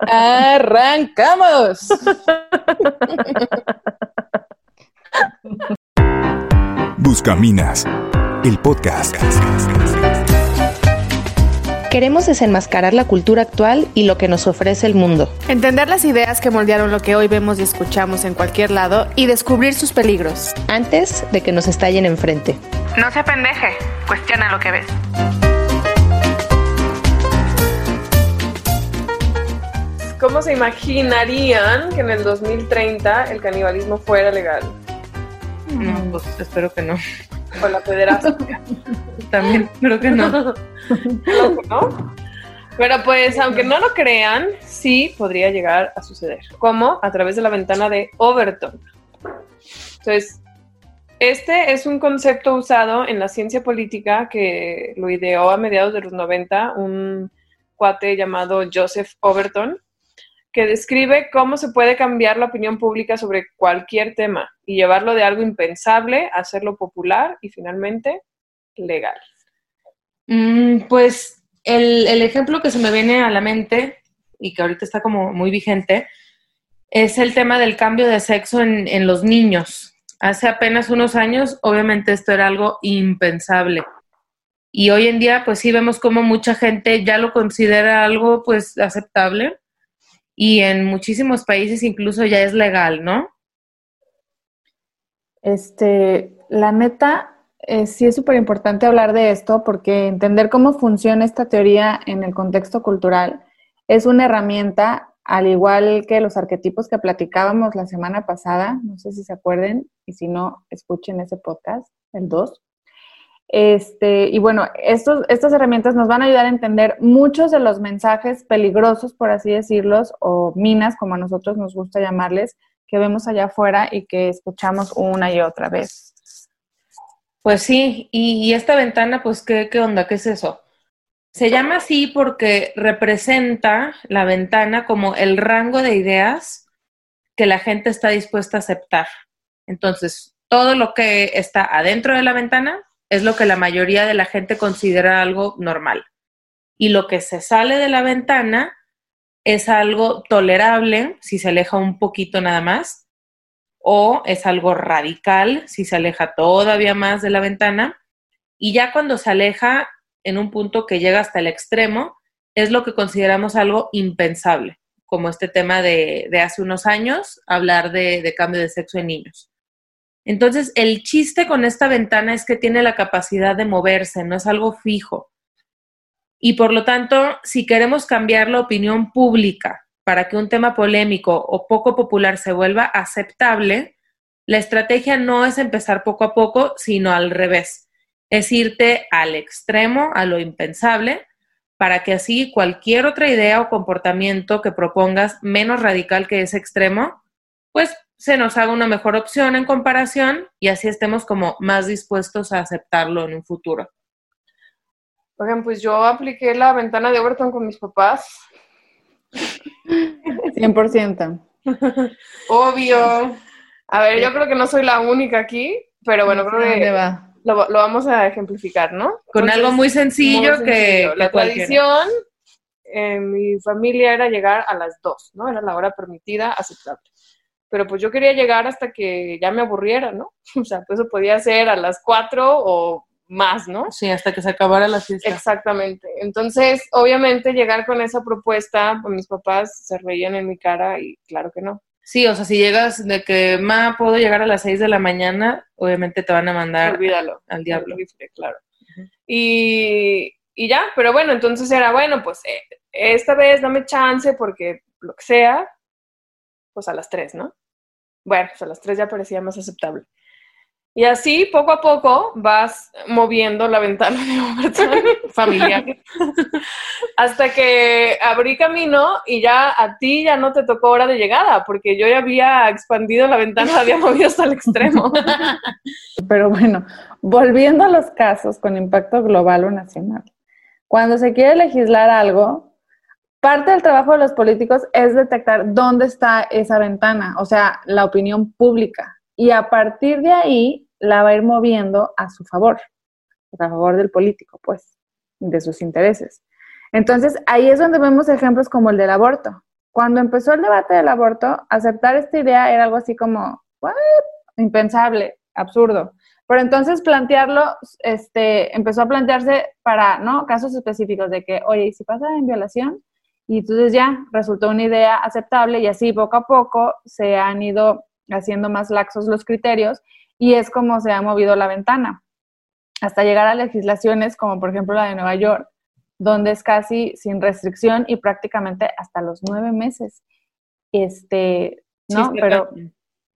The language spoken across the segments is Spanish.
¡Arrancamos! Buscaminas, el podcast. Queremos desenmascarar la cultura actual y lo que nos ofrece el mundo. Entender las ideas que moldearon lo que hoy vemos y escuchamos en cualquier lado y descubrir sus peligros. Antes de que nos estallen enfrente. No se pendeje, cuestiona lo que ves. ¿Cómo se imaginarían que en el 2030 el canibalismo fuera legal? No, pues espero que no. O la pederastia. También creo que no. Loco, ¿no? Pero pues, aunque no lo crean, sí podría llegar a suceder. ¿Cómo? A través de la ventana de Overton. Entonces, este es un concepto usado en la ciencia política que lo ideó a mediados de los 90 un cuate llamado Joseph Overton, que describe cómo se puede cambiar la opinión pública sobre cualquier tema y llevarlo de algo impensable a hacerlo popular y finalmente legal. Mm, pues el, ejemplo que se me viene a la mente y que ahorita está como muy vigente es el tema del cambio de sexo en, en los niños. Hace apenas unos años, obviamente esto era algo impensable. Y hoy en día, pues sí vemos como mucha gente ya lo considera algo pues aceptable y en muchísimos países incluso ya es legal, ¿no? Este, la neta, eh, sí es súper importante hablar de esto porque entender cómo funciona esta teoría en el contexto cultural es una herramienta, al igual que los arquetipos que platicábamos la semana pasada, no sé si se acuerden, y si no, escuchen ese podcast, el 2. Este, y bueno, estos, estas herramientas nos van a ayudar a entender muchos de los mensajes peligrosos, por así decirlos, o minas, como a nosotros nos gusta llamarles, que vemos allá afuera y que escuchamos una y otra vez. Pues sí, y, y esta ventana, pues, ¿qué, ¿qué onda? ¿Qué es eso? Se llama así porque representa la ventana como el rango de ideas que la gente está dispuesta a aceptar. Entonces, todo lo que está adentro de la ventana es lo que la mayoría de la gente considera algo normal. Y lo que se sale de la ventana es algo tolerable si se aleja un poquito nada más, o es algo radical si se aleja todavía más de la ventana. Y ya cuando se aleja en un punto que llega hasta el extremo, es lo que consideramos algo impensable, como este tema de, hace unos años, hablar de cambio de sexo en niños. Entonces, el chiste con esta ventana es que tiene la capacidad de moverse, no es algo fijo. Y por lo tanto, si queremos cambiar la opinión pública para que un tema polémico o poco popular se vuelva aceptable, la estrategia no es empezar poco a poco, sino al revés. Es irte al extremo, a lo impensable, para que así cualquier otra idea o comportamiento que propongas menos radical que ese extremo, pues se nos haga una mejor opción en comparación y así estemos como más dispuestos a aceptarlo en un futuro. Oigan, pues yo apliqué la ventana de Overton con mis papás. 100%. Obvio. A ver, yo creo que no soy la única aquí, pero bueno, creo ¿Dónde que va? lo, lo vamos a ejemplificar, ¿no? Con Entonces, algo muy sencillo, muy que, sencillo. que La cualquiera. tradición en mi familia era llegar a las 2, ¿no? Era la hora permitida, aceptable. Pero pues yo quería llegar hasta que ya me aburriera, ¿no? O sea, pues eso podía ser a las 4 o más, ¿no? Sí, hasta que se acabara la fiesta. Exactamente. Entonces, obviamente, llegar con esa propuesta, pues mis papás se reían en mi cara y claro que no. Sí, o sea, si llegas de que, ma, puedo llegar a las 6 de la mañana, obviamente te van a mandar Olvídalo. al diablo. Rifle, claro. y, y ya, pero bueno, entonces era, bueno, pues eh, esta vez dame chance porque lo que sea, pues a las 3, ¿no? Bueno, pues a las 3 ya parecía más aceptable. Y así, poco a poco, vas moviendo la ventana de Overton familiar hasta que abrí camino y ya a ti ya no te tocó hora de llegada, porque yo ya había expandido la ventana, la había movido hasta el extremo. Pero bueno, volviendo a los casos con impacto global o nacional. Cuando se quiere legislar algo, parte del trabajo de los políticos es detectar dónde está esa ventana, o sea, la opinión pública. Y a partir de ahí la va a ir moviendo a su favor, a favor del político, pues, de sus intereses. Entonces, ahí es donde vemos ejemplos como el del aborto. cuando empezó el debate del aborto, aceptar esta idea era algo así como. Impensable, absurdo. Pero entonces plantearlo, este, empezó a plantearse para, ¿no? Casos específicos de que, oye, ¿y si pasa en violación? Y entonces ya resultó una idea aceptable y así poco a poco se han ido haciendo más laxos los criterios y es como se ha movido la ventana hasta llegar a legislaciones como por ejemplo la de Nueva York, donde es casi sin restricción y prácticamente hasta los nueve meses. Este, ¿no? Pero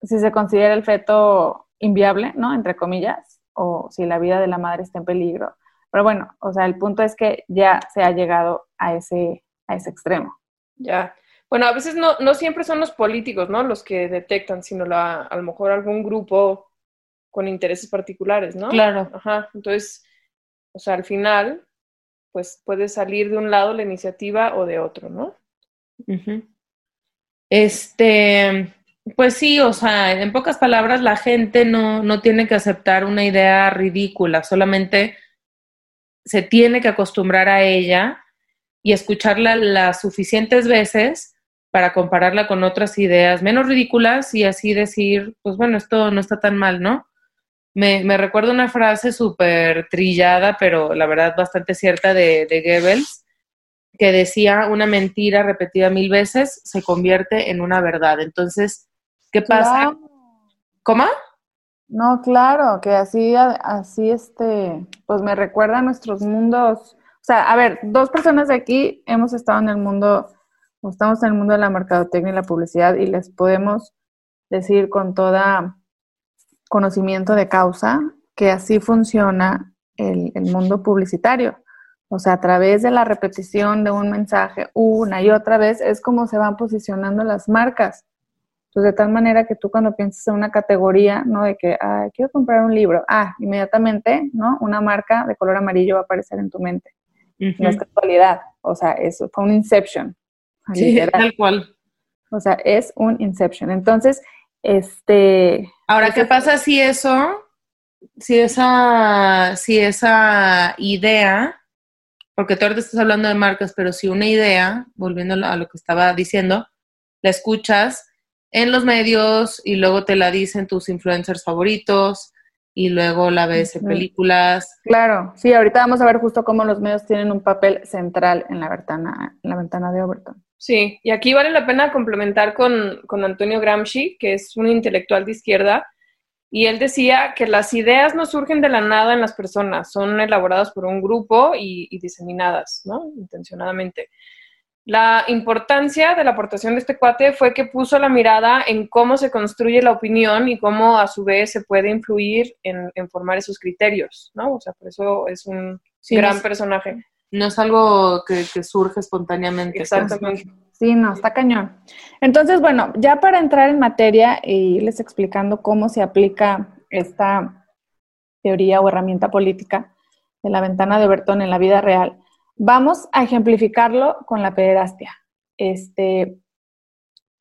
si se considera el feto inviable, ¿no? Entre comillas, o si la vida de la madre está en peligro. Pero bueno, o sea, el punto es que ya se ha llegado a ese, a ese extremo. Ya. Bueno, a veces no, no siempre son los políticos, ¿no? Los que detectan, sino la, a lo mejor algún grupo con intereses particulares, ¿no? Claro. Ajá. Entonces, o sea, al final, pues puede salir de un lado la iniciativa o de otro, ¿no? Este, pues sí, o sea, en pocas palabras, la gente no, no tiene que aceptar una idea ridícula, solamente se tiene que acostumbrar a ella y escucharla las suficientes veces para compararla con otras ideas menos ridículas y así decir, pues bueno, esto no está tan mal, ¿no? Me, me recuerdo una frase súper trillada, pero la verdad bastante cierta de, de Goebbels, que decía, una mentira repetida mil veces se convierte en una verdad. Entonces, ¿qué pasa? Claro. ¿Cómo? No, claro, que así, así, este, pues me recuerda a nuestros mundos. O sea, a ver, dos personas de aquí hemos estado en el mundo, estamos en el mundo de la mercadotecnia y la publicidad y les podemos decir con toda conocimiento de causa que así funciona el, el mundo publicitario. O sea, a través de la repetición de un mensaje una y otra vez es como se van posicionando las marcas. Entonces, de tal manera que tú cuando piensas en una categoría, ¿no? De que, ah, quiero comprar un libro, ah, inmediatamente, ¿no? Una marca de color amarillo va a aparecer en tu mente. No es casualidad, o sea, eso fue un inception. Sí, literal. tal cual. O sea, es un inception. Entonces, este... Ahora, ¿qué pasa si eso, si esa, si esa idea, porque tú ahorita estás hablando de marcas, pero si una idea, volviendo a lo que estaba diciendo, la escuchas en los medios y luego te la dicen tus influencers favoritos y luego la ves en películas. Claro, sí, ahorita vamos a ver justo cómo los medios tienen un papel central en la ventana, en la ventana de Overton. Sí, y aquí vale la pena complementar con, con Antonio Gramsci, que es un intelectual de izquierda, y él decía que las ideas no surgen de la nada en las personas, son elaboradas por un grupo y, y diseminadas, ¿no? Intencionadamente. La importancia de la aportación de este cuate fue que puso la mirada en cómo se construye la opinión y cómo a su vez se puede influir en, en formar esos criterios, ¿no? O sea, por eso es un Sí, gran es- personaje. No es algo que, que surge espontáneamente. Exactamente. Sí, no, está cañón. Entonces, bueno, ya para entrar en materia y irles explicando cómo se aplica esta teoría o herramienta política de la ventana de Overton en la vida real, vamos a ejemplificarlo con la pederastia. Este,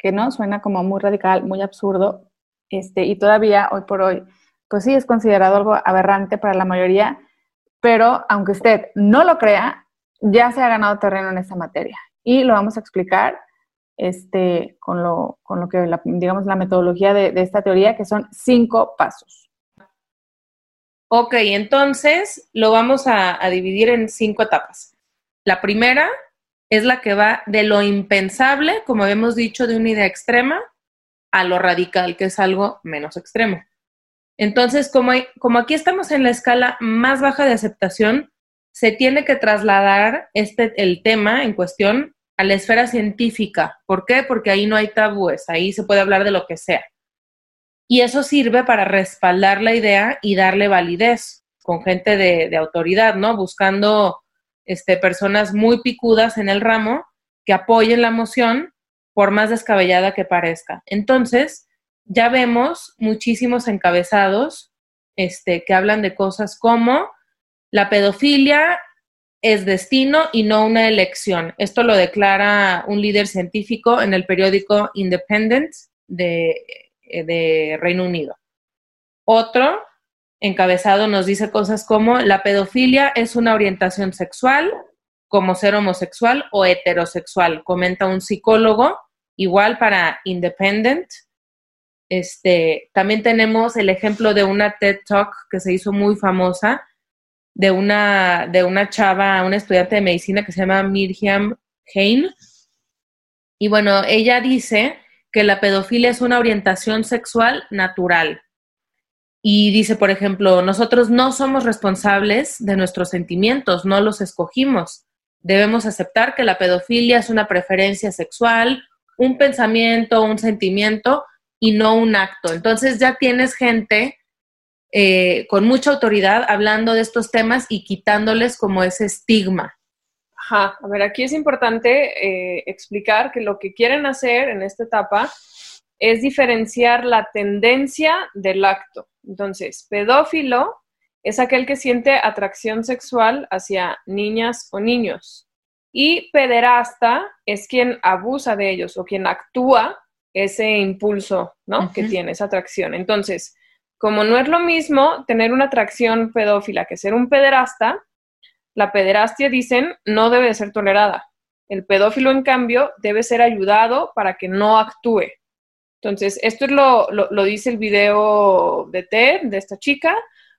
que no suena como muy radical, muy absurdo, este, y todavía hoy por hoy, pues sí es considerado algo aberrante para la mayoría, pero aunque usted no lo crea, ya se ha ganado terreno en esta materia y lo vamos a explicar este, con, lo, con lo que, la, digamos, la metodología de, esta teoría, que son cinco pasos. Ok, entonces lo vamos a dividir en cinco etapas. La primera es la que va de lo impensable, como habíamos dicho, de una idea extrema, a lo radical, que es algo menos extremo. Entonces, como, como aquí estamos en la escala más baja de aceptación, se tiene que trasladar este, el tema en cuestión a la esfera científica. ¿Por qué? Porque ahí no hay tabúes, ahí se puede hablar de lo que sea. Y eso sirve para respaldar la idea y darle validez con gente de autoridad, ¿no? Buscando este, personas muy picudas en el ramo que apoyen la moción por más descabellada que parezca. Entonces, ya vemos muchísimos encabezados este, que hablan de cosas como la pedofilia es destino y no una elección. Esto lo declara un líder científico en el periódico Independent de, de Reino Unido. Otro encabezado nos dice cosas como la pedofilia es una orientación sexual como ser homosexual o heterosexual, comenta un psicólogo, igual para Independent. Este, también tenemos el ejemplo de una TED Talk que se hizo muy famosa, de una, de una chava, una estudiante de medicina que se llama Miriam Hain. Y bueno, ella dice que la pedofilia es una orientación sexual natural. Y dice, por ejemplo, nosotros no somos responsables de nuestros sentimientos, no los escogimos. Debemos aceptar que la pedofilia es una preferencia sexual, un pensamiento, un sentimiento y no un acto. Entonces ya tienes gente eh, con mucha autoridad hablando de estos temas y quitándoles como ese estigma. Ajá, a ver, aquí es importante eh, explicar que lo que quieren hacer en esta etapa es diferenciar la tendencia del acto. Entonces, pedófilo es aquel que siente atracción sexual hacia niñas o niños. Y pederasta es quien abusa de ellos o quien actúa ese impulso, ¿no? Que tiene esa atracción. Entonces, como no es lo mismo tener una atracción pedófila que ser un pederasta, la pederastia, dicen, no debe ser tolerada. El pedófilo, en cambio, debe ser ayudado para que no actúe. Entonces, esto es lo, lo, dice el video de TED, de esta chica,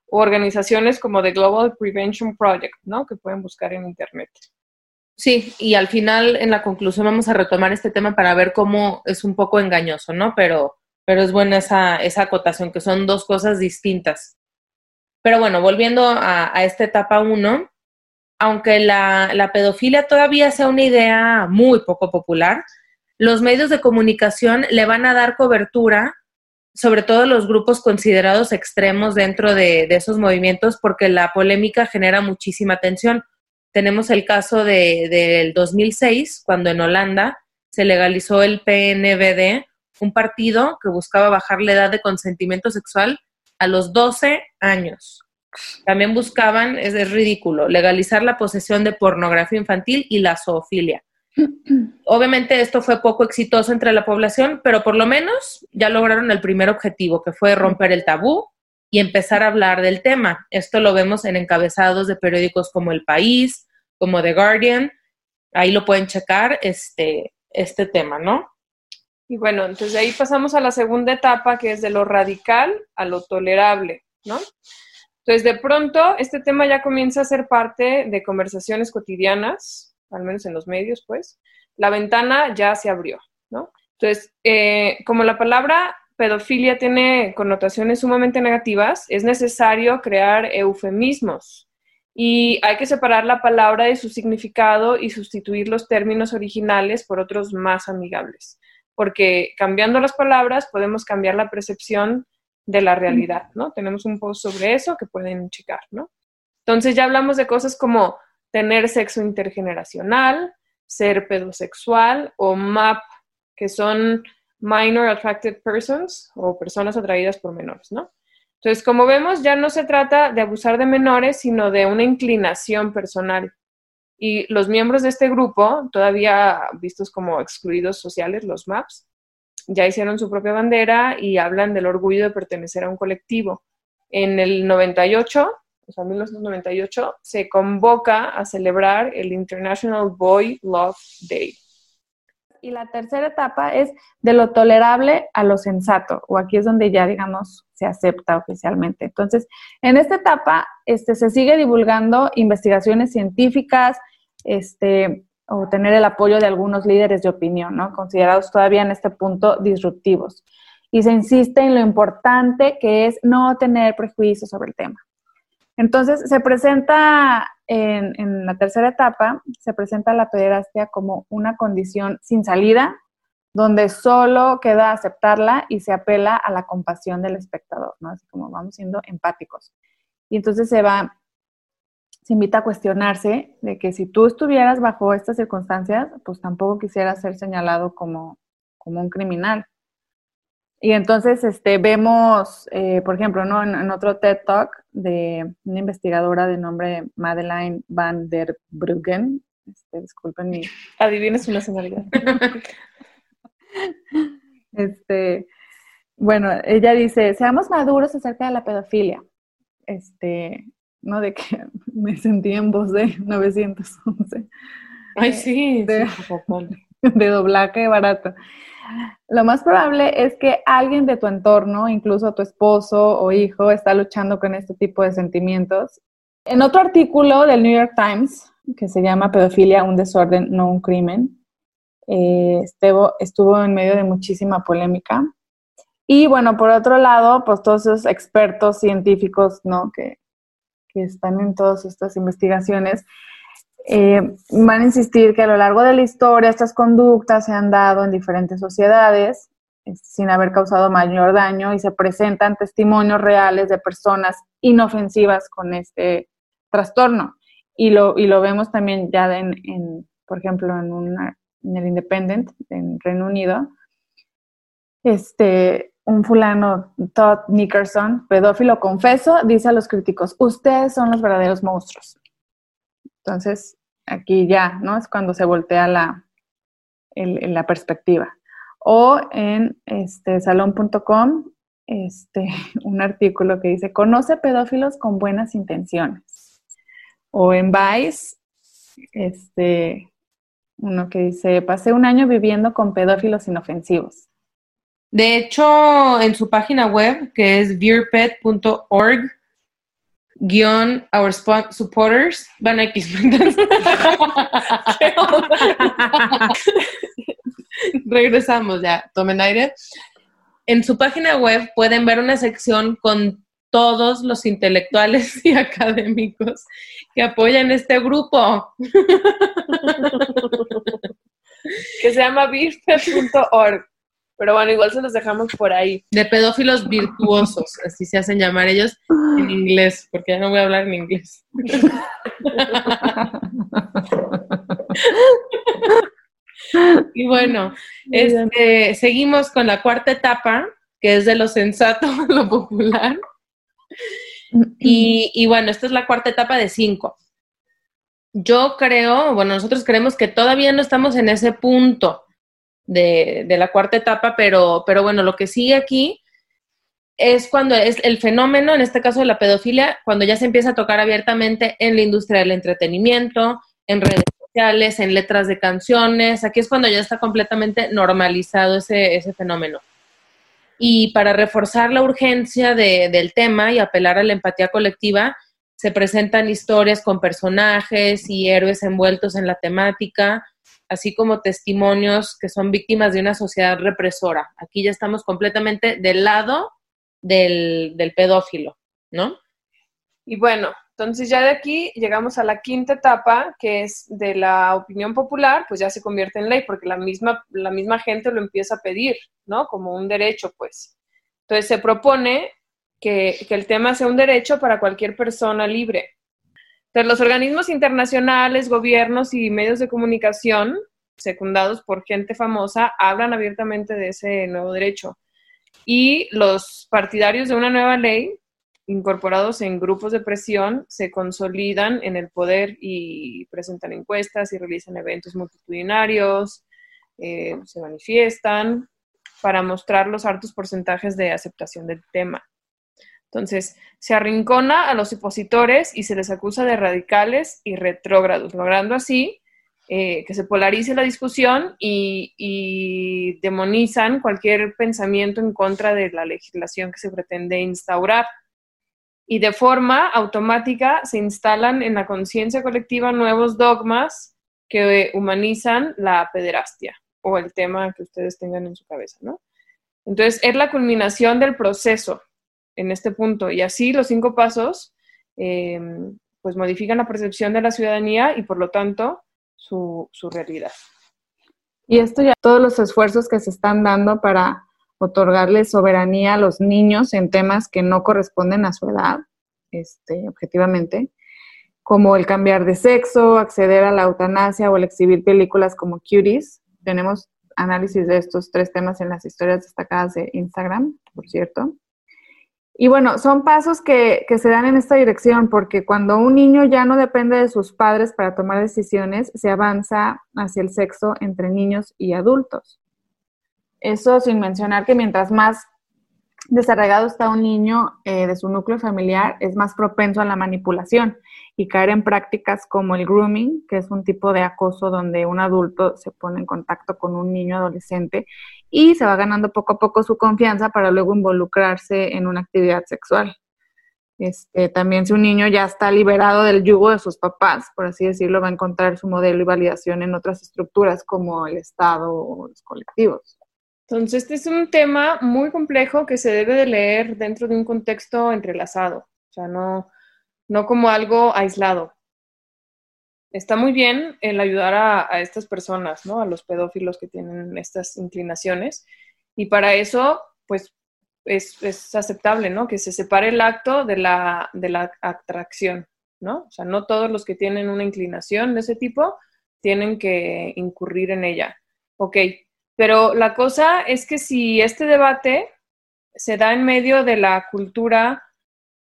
o organizaciones como The Global Prevention Project, ¿no? Que pueden buscar en Internet. Sí, y al final, en la conclusión, vamos a retomar este tema para ver cómo es un poco engañoso, ¿no? Pero, pero es buena esa, esa acotación, que son dos cosas distintas. Pero bueno, volviendo a, esta etapa 1, aunque la, la pedofilia todavía sea una idea muy poco popular, los medios de comunicación le van a dar cobertura, sobre todo los grupos considerados extremos dentro de, esos movimientos, porque la polémica genera muchísima tensión. Tenemos el caso de, del 2006, cuando en Holanda se legalizó el PNVD, un partido que buscaba bajar la edad de consentimiento sexual a los 12 años. También buscaban, es ridículo, legalizar la posesión de pornografía infantil y la zoofilia. Obviamente esto fue poco exitoso entre la población, pero por lo menos ya lograron el primer objetivo, que fue romper el tabú y empezar a hablar del tema. Esto lo vemos en encabezados de periódicos como El País, como The Guardian. Ahí lo pueden checar este, este tema, ¿no? Y bueno, entonces de ahí pasamos a la segunda etapa, que es de lo radical a lo tolerable, ¿no? Entonces, de pronto, este tema ya comienza a ser parte de conversaciones cotidianas, al menos en los medios, pues, la ventana ya se abrió, ¿no? Entonces, eh, como la palabra pedofilia tiene connotaciones sumamente negativas, es necesario crear eufemismos y hay que separar la palabra de su significado y sustituir los términos originales por otros más amigables, porque cambiando las palabras podemos cambiar la percepción de la realidad, ¿no? Tenemos un post sobre eso que pueden checar, ¿no? Entonces ya hablamos de cosas como tener sexo intergeneracional, ser pedosexual o MAP, que son Minor Attracted Persons o personas atraídas por menores, ¿no? Entonces, como vemos, ya no se trata de abusar de menores, sino de una inclinación personal. Y los miembros de este grupo, todavía vistos como excluidos sociales, los MAPs, ya hicieron su propia bandera y hablan del orgullo de pertenecer a un colectivo. En el 98, o sea, 1998, se convoca a celebrar el International Boy Love Day. Y la tercera etapa es de lo tolerable a lo sensato, o aquí es donde ya, digamos, se acepta oficialmente. Entonces, en esta etapa este, se sigue divulgando investigaciones científicas, este, o tener el apoyo de algunos líderes de opinión, ¿no? considerados todavía en este punto disruptivos. Y se insiste en lo importante que es no tener prejuicios sobre el tema. Entonces, se presenta en, la tercera etapa, se presenta la pederastia como una condición sin salida, donde solo queda aceptarla y se apela a la compasión del espectador, ¿no? Así como vamos siendo empáticos. Y entonces se va, se invita a cuestionarse de que si tú estuvieras bajo estas circunstancias, pues tampoco quisieras ser señalado como, como un criminal. Y entonces este, vemos, eh, por ejemplo, ¿no? En, otro TED Talk de una investigadora de nombre Madeleine van der Bruggen, este, disculpen mi... Adivinen su nacionalidad. este, bueno, ella dice, seamos maduros acerca de la pedofilia. Este, ¿no? De que me sentí en voz de 911. Ay, sí, de, sí, de doblaje barato. Lo más probable es que alguien de tu entorno, incluso tu esposo o hijo, está luchando con este tipo de sentimientos. En otro artículo del New York Times, que se llama Pedofilia, un desorden, no un crimen, eh, estuvo, en medio de muchísima polémica. Y bueno, por otro lado, pues todos esos expertos científicos, ¿no? Que, que están en todas estas investigaciones, eh, van a insistir que a lo largo de la historia estas conductas se han dado en diferentes sociedades sin haber causado mayor daño y se presentan testimonios reales de personas inofensivas con este trastorno. Y lo, y lo vemos también ya en, en por ejemplo, en, una, en el Independent, en Reino Unido. Este, un fulano, Todd Nickerson, pedófilo confeso, dice a los críticos, ustedes son los verdaderos monstruos. Entonces, aquí ya, ¿no? Es cuando se voltea la, la perspectiva. O en este, salón.com, este, un artículo que dice, conoce pedófilos con buenas intenciones. O en Vice, este, uno que dice, pasé un año viviendo con pedófilos inofensivos. De hecho, en su página web, que es beerpet.org, guion our supporters, van a X. Regresamos ya, tomen aire. En su página web pueden ver una sección con todos los intelectuales y académicos que apoyan este grupo. que se llama beerpet.org. Pero bueno, igual se los dejamos por ahí. De pedófilos virtuosos, así se hacen llamar ellos en inglés, porque ya no voy a hablar en inglés. y bueno, este, seguimos con la cuarta etapa, que es de lo sensato a lo popular. Y, y bueno, esta es la cuarta etapa de cinco. Yo creo, bueno, nosotros creemos que todavía no estamos en ese punto de, de, la cuarta etapa, pero, pero bueno, lo que sigue aquí es cuando es el fenómeno, en este caso de la pedofilia, cuando ya se empieza a tocar abiertamente en la industria del entretenimiento, en redes sociales, en letras de canciones, aquí es cuando ya está completamente normalizado ese, ese fenómeno. Y para reforzar la urgencia de, del tema y apelar a la empatía colectiva, se presentan historias con personajes y héroes envueltos en la temática, así como testimonios que son víctimas de una sociedad represora. Aquí ya estamos completamente del lado del, del pedófilo, ¿no? Y bueno, entonces ya de aquí llegamos a la quinta etapa, que es de la opinión popular, pues ya se convierte en ley, porque la misma, la misma gente lo empieza a pedir, ¿no? Como un derecho, pues. Entonces se propone que, el tema sea un derecho para cualquier persona libre. Entonces, los organismos internacionales, gobiernos y medios de comunicación, secundados por gente famosa, hablan abiertamente de ese nuevo derecho. Y los partidarios de una nueva ley, incorporados en grupos de presión, se consolidan en el poder y presentan encuestas y realizan eventos multitudinarios, eh, se manifiestan para mostrar los altos porcentajes de aceptación del tema. Entonces, se arrincona a los opositores y se les acusa de radicales y retrógrados, logrando así eh, que se polarice la discusión y, y, demonizan cualquier pensamiento en contra de la legislación que se pretende instaurar. Y de forma automática se instalan en la conciencia colectiva nuevos dogmas que humanizan la pederastia o el tema que ustedes tengan en su cabeza, ¿no? Entonces, es la culminación del proceso en este punto. Y así los cinco pasos eh, pues modifican la percepción de la ciudadanía y por lo tanto su, su realidad. Y esto ya todos los esfuerzos que se están dando para otorgarle soberanía a los niños en temas que no corresponden a su edad, este, objetivamente, como el cambiar de sexo, acceder a la eutanasia o el exhibir películas como Cuties. Tenemos análisis de estos tres temas en las historias destacadas de Instagram, por cierto. Y bueno, son pasos que, que, se dan en esta dirección, porque cuando un niño ya no depende de sus padres para tomar decisiones, se avanza hacia el sexo entre niños y adultos. Eso sin mencionar que mientras más desarraigado está un niño eh, de su núcleo familiar, es más propenso a la manipulación y caer en prácticas como el grooming, que es un tipo de acoso donde un adulto se pone en contacto con un niño adolescente y se va ganando poco a poco su confianza para luego involucrarse en una actividad sexual. Este, también si un niño ya está liberado del yugo de sus papás, por así decirlo, va a encontrar su modelo y validación en otras estructuras como el Estado o los colectivos. Entonces, este es un tema muy complejo que se debe de leer dentro de un contexto entrelazado, o sea, no, no como algo aislado. Está muy bien el ayudar a, estas personas, ¿no? A los pedófilos que tienen estas inclinaciones. Y para eso, pues, es, aceptable, ¿no? Que se separe el acto de la, de la atracción, ¿no? O sea, no todos los que tienen una inclinación de ese tipo tienen que incurrir en ella. Ok, pero la cosa es que si este debate se da en medio de la cultura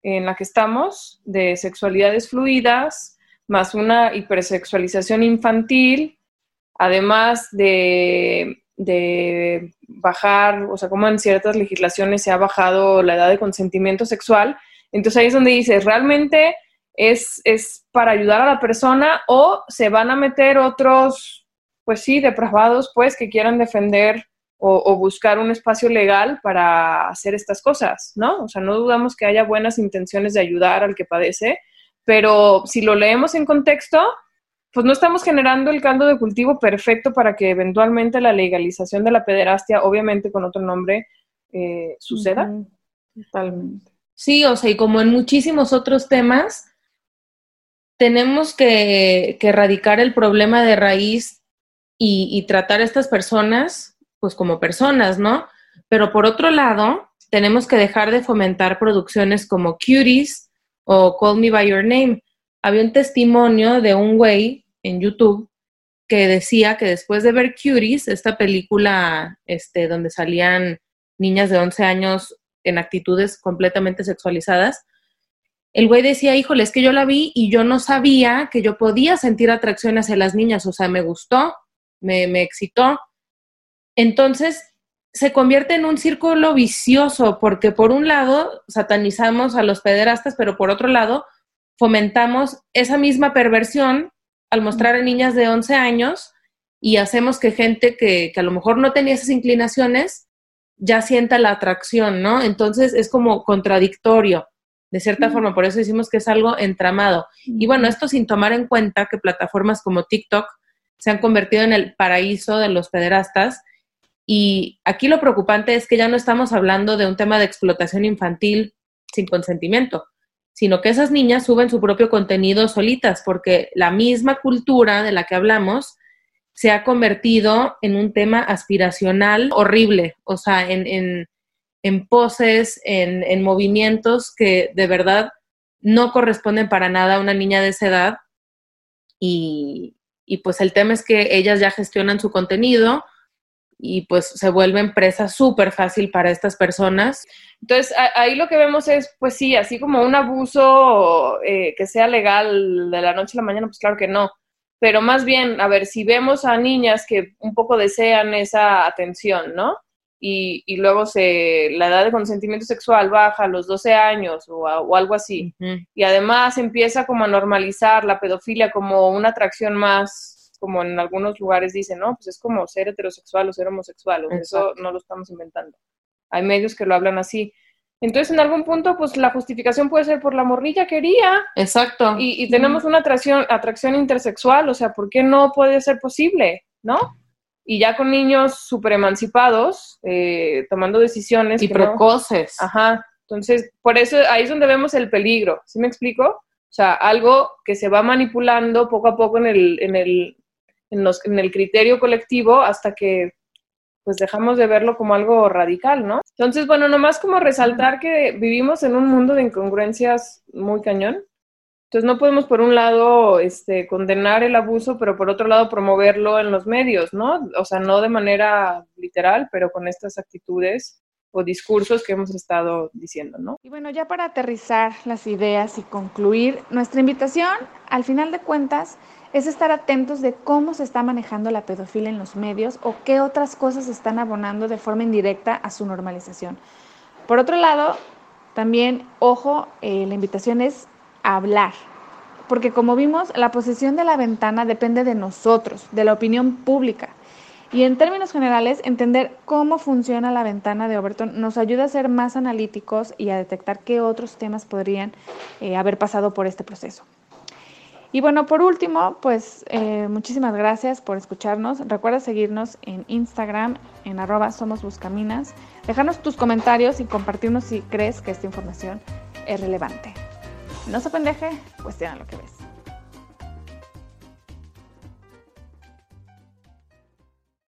en la que estamos, de sexualidades fluidas, más una hipersexualización infantil, además de, de, bajar, o sea, como en ciertas legislaciones se ha bajado la edad de consentimiento sexual, entonces ahí es donde dices, realmente es, es para ayudar a la persona o se van a meter otros, pues sí, depravados, pues, que quieran defender o, buscar un espacio legal para hacer estas cosas, ¿no? O sea, no dudamos que haya buenas intenciones de ayudar al que padece, pero si lo leemos en contexto, pues no estamos generando el caldo de cultivo perfecto para que eventualmente la legalización de la pederastia, obviamente con otro nombre, eh, suceda. Totalmente. Sí, o sea, y como en muchísimos otros temas, tenemos que, que erradicar el problema de raíz y, y tratar a estas personas pues como personas, ¿no? Pero por otro lado, tenemos que dejar de fomentar producciones como Cuties o Call Me By Your Name. Había un testimonio de un güey en YouTube que decía que después de ver Cuties, esta película este, donde salían niñas de 11 años en actitudes completamente sexualizadas, el güey decía, híjole, es que yo la vi y yo no sabía que yo podía sentir atracción hacia las niñas, o sea, me gustó, me, me excitó, entonces, se convierte en un círculo vicioso porque por un lado satanizamos a los pederastas, pero por otro lado fomentamos esa misma perversión al mostrar a niñas de 11 años y hacemos que gente que, que, a lo mejor no tenía esas inclinaciones ya sienta la atracción, ¿no? Entonces es como contradictorio, de cierta forma, por eso decimos que es algo entramado. Y bueno, esto sin tomar en cuenta que plataformas como TikTok se han convertido en el paraíso de los pederastas y aquí lo preocupante es que ya no estamos hablando de un tema de explotación infantil sin consentimiento, sino que esas niñas suben su propio contenido solitas, porque la misma cultura de la que hablamos se ha convertido en un tema aspiracional horrible, o sea, en, poses, en, movimientos que de verdad no corresponden para nada a una niña de esa edad. Y, y pues el tema es que ellas ya gestionan su contenido, y pues se vuelve empresa súper fácil para estas personas. Entonces, ahí lo que vemos es, pues sí, así como un abuso eh, que sea legal de la noche a la mañana, pues claro que no. Pero más bien, a ver, si vemos a niñas que un poco desean esa atención, ¿no? Y, y luego se, la edad de consentimiento sexual baja a los 12 años o, o algo así. Y además empieza como a normalizar la pedofilia como una atracción más como en algunos lugares dicen, no, pues es como ser heterosexual o ser homosexual, o eso no lo estamos inventando. Hay medios que lo hablan así. Entonces, en algún punto, pues la justificación puede ser por la morrilla quería. Exacto. Y, tenemos una atracción, atracción intersexual, o sea, ¿por qué no puede ser posible? ¿No? Y ya con niños súper emancipados, eh, tomando decisiones. Y precoces. Ajá. Entonces, por eso ahí es donde vemos el peligro. ¿Sí me explico? O sea, algo que se va manipulando poco a poco en el, en el, en, el criterio colectivo hasta que pues dejamos de verlo como algo radical, ¿no? Entonces, bueno, nomás como resaltar que vivimos en un mundo de incongruencias muy cañón. Entonces no podemos por un lado este, condenar el abuso, pero por otro lado promoverlo en los medios, ¿no? O sea, no de manera literal, pero con estas actitudes o discursos que hemos estado diciendo, ¿no? Y bueno, ya para aterrizar las ideas y concluir, nuestra invitación, al final de cuentas, es estar atentos de cómo se está manejando la pedofilia en los medios o qué otras cosas están abonando de forma indirecta a su normalización. Por otro lado, también, ojo, eh, la invitación es hablar, porque como vimos, la posición de la ventana depende de nosotros, de la opinión pública. Y en términos generales, entender cómo funciona la ventana de Overton nos ayuda a ser más analíticos y a detectar qué otros temas podrían eh, haber pasado por este proceso. Y bueno, por último, pues eh, muchísimas gracias por escucharnos. Recuerda seguirnos en Instagram, en arroba somos buscaminas. Dejarnos tus comentarios y compartirnos si crees que esta información es relevante. No se pendeje, cuestiona lo que ves.